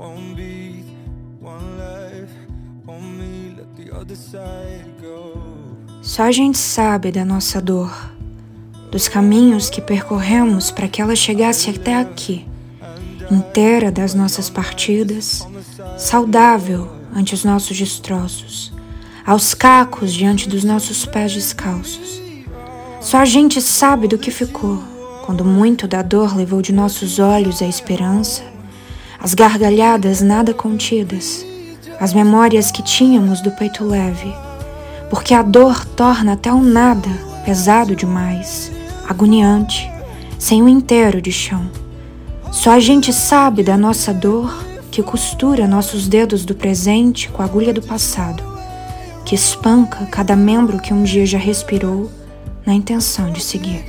won't be one life. On me, let the other side go. Só a gente sabe da nossa dor, dos caminhos que percorremos para que ela chegasse até aqui, inteira das nossas partidas, saudável ante os nossos destroços, aos cacos diante dos nossos pés descalços. Só a gente sabe do que ficou quando muito da dor levou de nossos olhos a esperança, as gargalhadas nada contidas, as memórias que tínhamos do peito leve, porque a dor torna até o nada pesado demais, agoniante, sem um inteiro de chão. Só a gente sabe da nossa dor que costura nossos dedos do presente com a agulha do passado, que espanca cada membro que um dia já respirou na intenção de seguir.